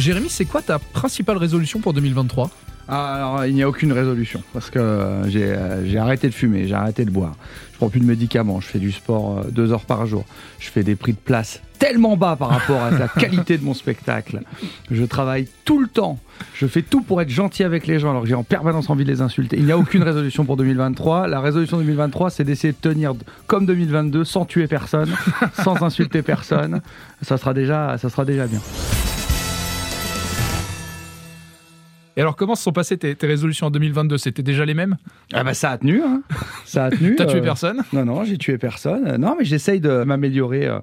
Jérémy, c'est quoi ta principale résolution pour 2023 ah, alors, il n'y a aucune résolution parce que euh, euh, j'ai arrêté de fumer, j'ai arrêté de boire. Je prends plus de médicaments, je fais du sport euh, deux heures par jour. Je fais des prix de place tellement bas par rapport à la qualité de mon spectacle. Je travaille tout le temps. Je fais tout pour être gentil avec les gens alors que j'ai en permanence envie de les insulter. Il n'y a aucune résolution pour 2023. La résolution 2023, c'est d'essayer de tenir comme 2022 sans tuer personne, sans insulter personne. Ça sera déjà, ça sera déjà bien. Et alors, comment se sont passées tes, résolutions en 2022 C'était déjà les mêmes? Ah bah ça a tenu, hein. ça a tenu. T'as tué euh, personne? Non, non, j'ai tué personne. Non, mais j'essaye de m'améliorer euh,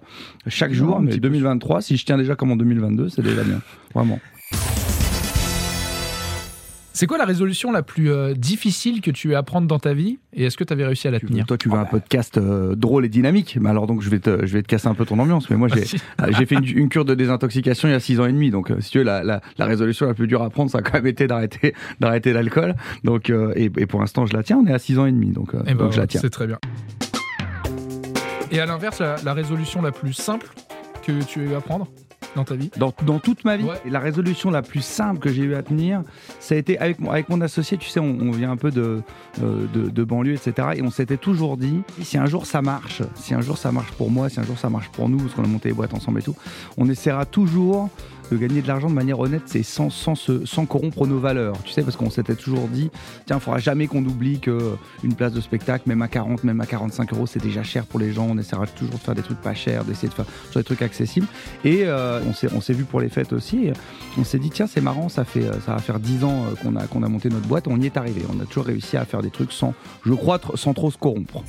chaque jour. Mais 2023, si je tiens déjà comme en 2022, c'est déjà bien, vraiment. C'est quoi la résolution la plus euh, difficile que tu aies à prendre dans ta vie et est-ce que tu avais réussi à la tenir Toi, tu veux un podcast euh, drôle et dynamique, mais alors donc je vais te, je vais te casser un peu ton ambiance. Mais moi, j'ai, euh, j'ai fait une, cure de désintoxication il y a 6 ans et demi, donc si tu veux, la, la, résolution la plus dure à prendre, ça a quand même été d'arrêter, d'arrêter l'alcool. Donc, et, pour l'instant, je la tiens. On est à 6 ans et demi, donc, eh ben, donc je la tiens. C'est très bien. Et à l'inverse, la, résolution la plus simple que tu as eu à prendre? Dans ta vie dans, dans, toute ma vie. Et la résolution la plus simple que j'ai eu à tenir, ça a été avec mon, avec mon associé, tu sais, on, vient un peu de, euh, de, de, banlieue, etc. Et on s'était toujours dit, si un jour ça marche, si un jour ça marche pour moi, si un jour ça marche pour nous, parce qu'on a monté les boîtes ensemble et tout, on essaiera toujours de gagner de l'argent de manière honnête, c'est sans, sans, sans corrompre nos valeurs. Tu sais, parce qu'on s'était toujours dit, tiens, il faudra jamais qu'on oublie qu'une place de spectacle, même à 40, même à 45 euros, c'est déjà cher pour les gens. On essaiera toujours de faire des trucs pas chers, d'essayer de faire des trucs accessibles. Et euh, on s'est vu pour les fêtes aussi. on s'est dit, tiens, c'est marrant, ça, fait, ça va faire 10 ans euh, qu'on a, qu'on a monté notre boîte. On y est arrivé. On a toujours réussi à faire des trucs sans, je crois, sans trop se corrompre.